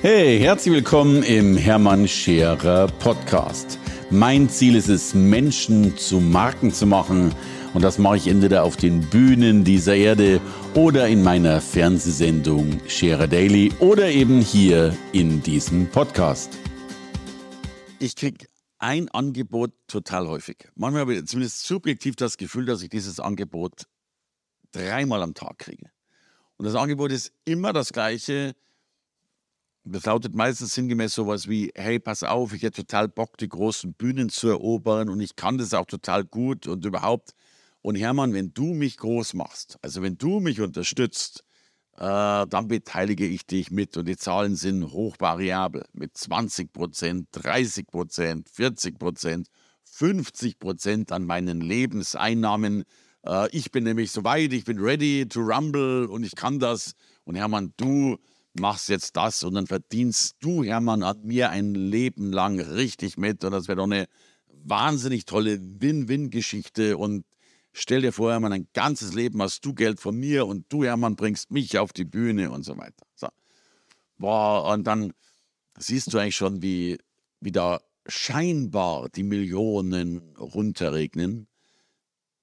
Hey, herzlich willkommen im Hermann Scherer Podcast. Mein Ziel ist es, Menschen zu Marken zu machen. Und das mache ich entweder auf den Bühnen dieser Erde oder in meiner Fernsehsendung Scherer Daily oder eben hier in diesem Podcast. Ich kriege ein Angebot total häufig. Manchmal habe ich zumindest subjektiv das Gefühl, dass ich dieses Angebot dreimal am Tag kriege. Und das Angebot ist immer das gleiche das lautet meistens sinngemäß sowas wie, hey, pass auf, ich hätte total Bock, die großen Bühnen zu erobern und ich kann das auch total gut und überhaupt. Und Hermann, wenn du mich groß machst, also wenn du mich unterstützt, äh, dann beteilige ich dich mit und die Zahlen sind hochvariabel mit 20 Prozent, 30 Prozent, 40 Prozent, 50 Prozent an meinen Lebenseinnahmen. Äh, ich bin nämlich soweit, ich bin ready to rumble und ich kann das. Und Hermann, du machst jetzt das und dann verdienst du, Hermann, an mir ein Leben lang richtig mit. Und das wäre doch eine wahnsinnig tolle Win-Win-Geschichte. Und stell dir vor, Hermann, ein ganzes Leben hast du Geld von mir und du, Hermann, bringst mich auf die Bühne und so weiter. So. Boah, und dann siehst du eigentlich schon, wie, wie da scheinbar die Millionen runterregnen.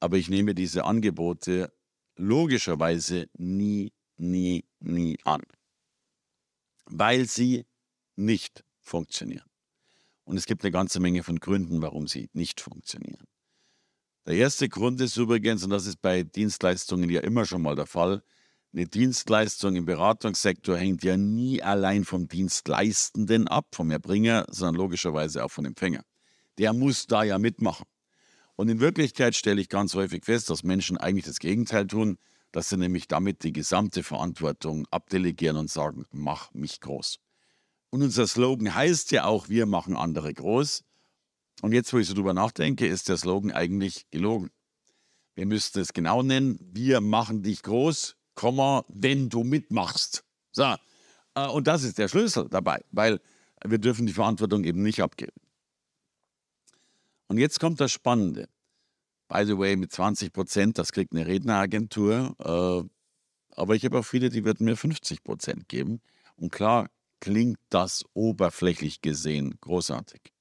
Aber ich nehme diese Angebote logischerweise nie, nie, nie an weil sie nicht funktionieren. Und es gibt eine ganze Menge von Gründen, warum sie nicht funktionieren. Der erste Grund ist übrigens, und das ist bei Dienstleistungen ja immer schon mal der Fall, eine Dienstleistung im Beratungssektor hängt ja nie allein vom Dienstleistenden ab, vom Erbringer, sondern logischerweise auch vom Empfänger. Der muss da ja mitmachen. Und in Wirklichkeit stelle ich ganz häufig fest, dass Menschen eigentlich das Gegenteil tun dass sie nämlich damit die gesamte Verantwortung abdelegieren und sagen, mach mich groß. Und unser Slogan heißt ja auch, wir machen andere groß. Und jetzt, wo ich so drüber nachdenke, ist der Slogan eigentlich gelogen. Wir müssten es genau nennen, wir machen dich groß, wenn du mitmachst. So. Äh, und das ist der Schlüssel dabei, weil wir dürfen die Verantwortung eben nicht abgeben. Und jetzt kommt das Spannende. By the way, mit 20 Prozent, das kriegt eine Redneragentur. Äh, aber ich habe auch viele, die würden mir 50 Prozent geben. Und klar klingt das oberflächlich gesehen großartig.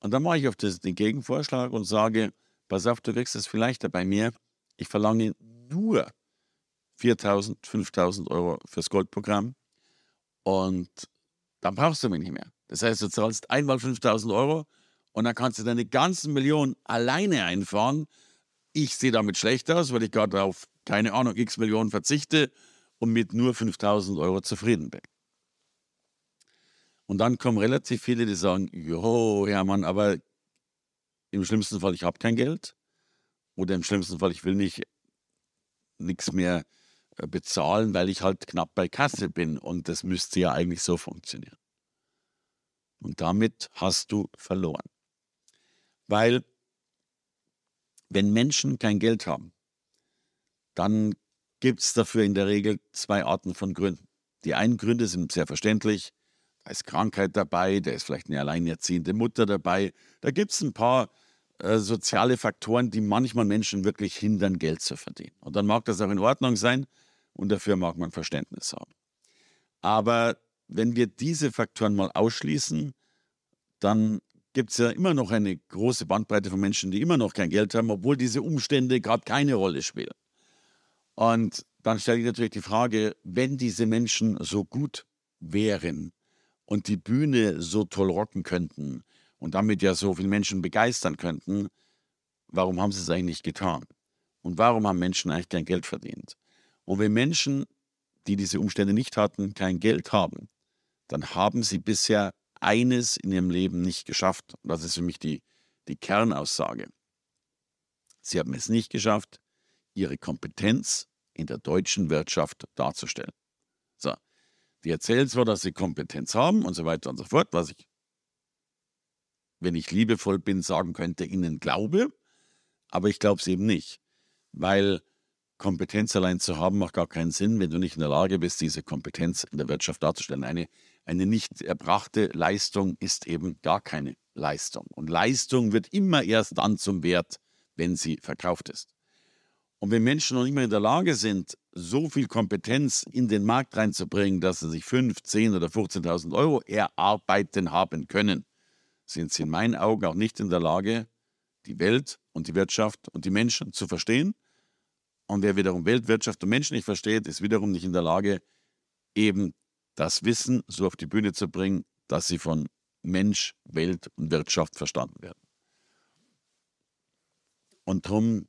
Und dann mache ich auf das, den Gegenvorschlag und sage, pass auf, du kriegst es vielleicht bei mir. Ich verlange nur 4.000, 5.000 Euro fürs Goldprogramm. Und dann brauchst du mich nicht mehr. Das heißt, du zahlst einmal 5.000 Euro und dann kannst du deine ganzen Millionen alleine einfahren. Ich sehe damit schlecht aus, weil ich gerade auf, keine Ahnung, x Millionen verzichte und mit nur 5000 Euro zufrieden bin. Und dann kommen relativ viele, die sagen, jo, Hermann, aber im schlimmsten Fall, ich habe kein Geld. Oder im schlimmsten Fall, ich will nicht nichts mehr äh, bezahlen, weil ich halt knapp bei Kasse bin. Und das müsste ja eigentlich so funktionieren. Und damit hast du verloren. Weil wenn Menschen kein Geld haben, dann gibt es dafür in der Regel zwei Arten von Gründen. Die einen Gründe sind sehr verständlich. Da ist Krankheit dabei, da ist vielleicht eine alleinerziehende Mutter dabei. Da gibt es ein paar äh, soziale Faktoren, die manchmal Menschen wirklich hindern, Geld zu verdienen. Und dann mag das auch in Ordnung sein und dafür mag man Verständnis haben. Aber wenn wir diese Faktoren mal ausschließen, dann gibt es ja immer noch eine große Bandbreite von Menschen, die immer noch kein Geld haben, obwohl diese Umstände gerade keine Rolle spielen. Und dann stelle ich natürlich die Frage, wenn diese Menschen so gut wären und die Bühne so toll rocken könnten und damit ja so viele Menschen begeistern könnten, warum haben sie es eigentlich nicht getan? Und warum haben Menschen eigentlich kein Geld verdient? Und wenn Menschen, die diese Umstände nicht hatten, kein Geld haben, dann haben sie bisher eines in ihrem Leben nicht geschafft. Das ist für mich die, die Kernaussage. Sie haben es nicht geschafft, ihre Kompetenz in der deutschen Wirtschaft darzustellen. So, die erzählen zwar, dass sie Kompetenz haben und so weiter und so fort, was ich, wenn ich liebevoll bin, sagen könnte, ihnen glaube, aber ich glaube es eben nicht, weil Kompetenz allein zu haben macht gar keinen Sinn, wenn du nicht in der Lage bist, diese Kompetenz in der Wirtschaft darzustellen. Eine eine nicht erbrachte Leistung ist eben gar keine Leistung. Und Leistung wird immer erst dann zum Wert, wenn sie verkauft ist. Und wenn Menschen noch nicht mehr in der Lage sind, so viel Kompetenz in den Markt reinzubringen, dass sie sich 5, 10 oder 15.000 Euro erarbeiten haben können, sind sie in meinen Augen auch nicht in der Lage, die Welt und die Wirtschaft und die Menschen zu verstehen. Und wer wiederum Welt, Wirtschaft und Menschen nicht versteht, ist wiederum nicht in der Lage, eben das Wissen so auf die Bühne zu bringen, dass sie von Mensch, Welt und Wirtschaft verstanden werden. Und darum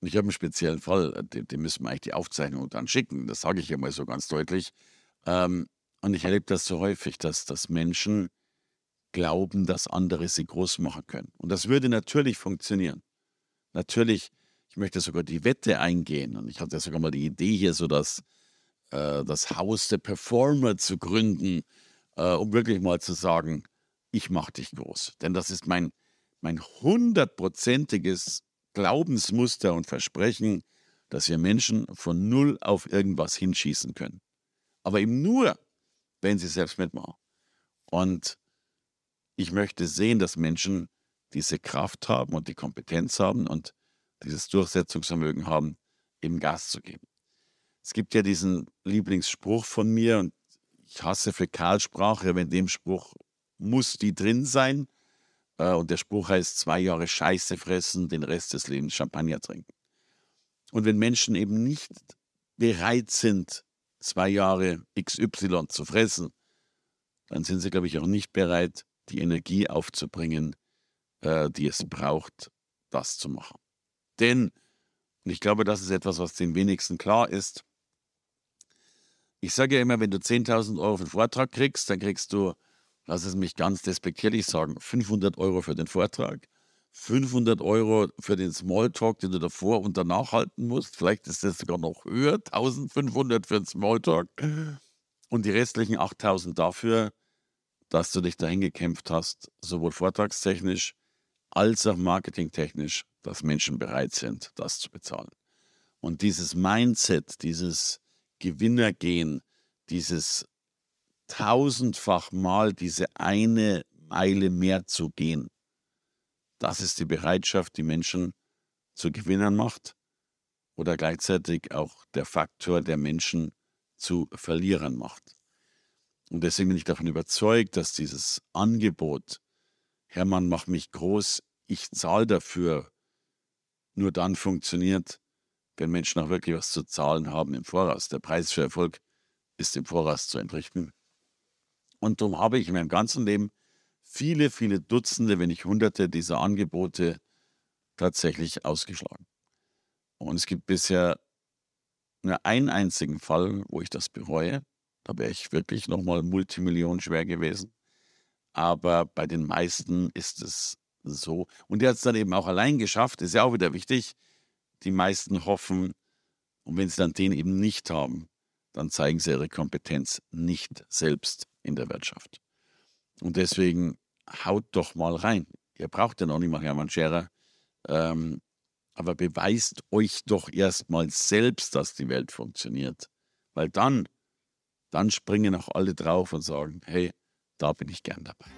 ich habe einen speziellen Fall, äh, dem, dem, müssen wir eigentlich die Aufzeichnung dann schicken. Das sage ich ja mal so ganz deutlich. Ähm, und ich erlebe das so häufig, dass, dass Menschen glauben, dass andere sie groß machen können. Und das würde natürlich funktionieren. Natürlich, ich möchte sogar die Wette eingehen. Und ich hatte sogar mal die Idee hier, so das, äh, das Haus der Performer zu gründen, äh, um wirklich mal zu sagen, ich mache dich groß. Denn das ist mein, mein hundertprozentiges Glaubensmuster und Versprechen, dass wir Menschen von null auf irgendwas hinschießen können. Aber eben nur, wenn sie selbst mitmachen. Und ich möchte sehen, dass Menschen diese Kraft haben und die Kompetenz haben und dieses Durchsetzungsvermögen haben, eben Gas zu geben. Es gibt ja diesen Lieblingsspruch von mir und ich hasse Fäkalsprache, aber in dem Spruch muss die drin sein. Äh, und der Spruch heißt, zwei Jahre Scheiße fressen, den Rest des Lebens Champagner trinken. Und wenn Menschen eben nicht bereit sind, zwei Jahre XY zu fressen, dann sind sie, glaube ich, auch nicht bereit, die Energie aufzubringen, äh, die es braucht, das zu machen. Denn, und ich glaube, das ist etwas, was den wenigsten klar ist, ich sage ja immer, wenn du 10.000 Euro für einen Vortrag kriegst, dann kriegst du lass es mich ganz despektierlich sagen, 500 Euro für den Vortrag, 500 Euro für den Smalltalk, den du davor und danach halten musst. Vielleicht ist das sogar noch höher, 1500 für den Smalltalk und die restlichen 8000 dafür, dass du dich dahin gekämpft hast, sowohl vortragstechnisch als auch marketingtechnisch, dass Menschen bereit sind, das zu bezahlen. Und dieses Mindset, dieses Gewinnergehen, dieses tausendfach mal diese eine Meile mehr zu gehen. Das ist die Bereitschaft, die Menschen zu Gewinnern macht oder gleichzeitig auch der Faktor, der Menschen zu Verlierern macht. Und deswegen bin ich davon überzeugt, dass dieses Angebot, Hermann, mach mich groß, ich zahle dafür, nur dann funktioniert, wenn Menschen auch wirklich was zu zahlen haben im Voraus. Der Preis für Erfolg ist im Voraus zu entrichten. Und darum habe ich in meinem ganzen Leben viele, viele Dutzende, wenn nicht Hunderte dieser Angebote tatsächlich ausgeschlagen. Und es gibt bisher nur einen einzigen Fall, wo ich das bereue. Da wäre ich wirklich nochmal Multimillionen schwer gewesen. Aber bei den meisten ist es so. Und der hat es dann eben auch allein geschafft, ist ja auch wieder wichtig. Die meisten hoffen, und wenn sie dann den eben nicht haben, dann zeigen sie ihre Kompetenz nicht selbst in der Wirtschaft. Und deswegen haut doch mal rein. Ihr braucht ja noch nicht mal Hermann Scherer, ähm, aber beweist euch doch erstmal selbst, dass die Welt funktioniert. Weil dann, dann springen auch alle drauf und sagen, hey, da bin ich gern dabei.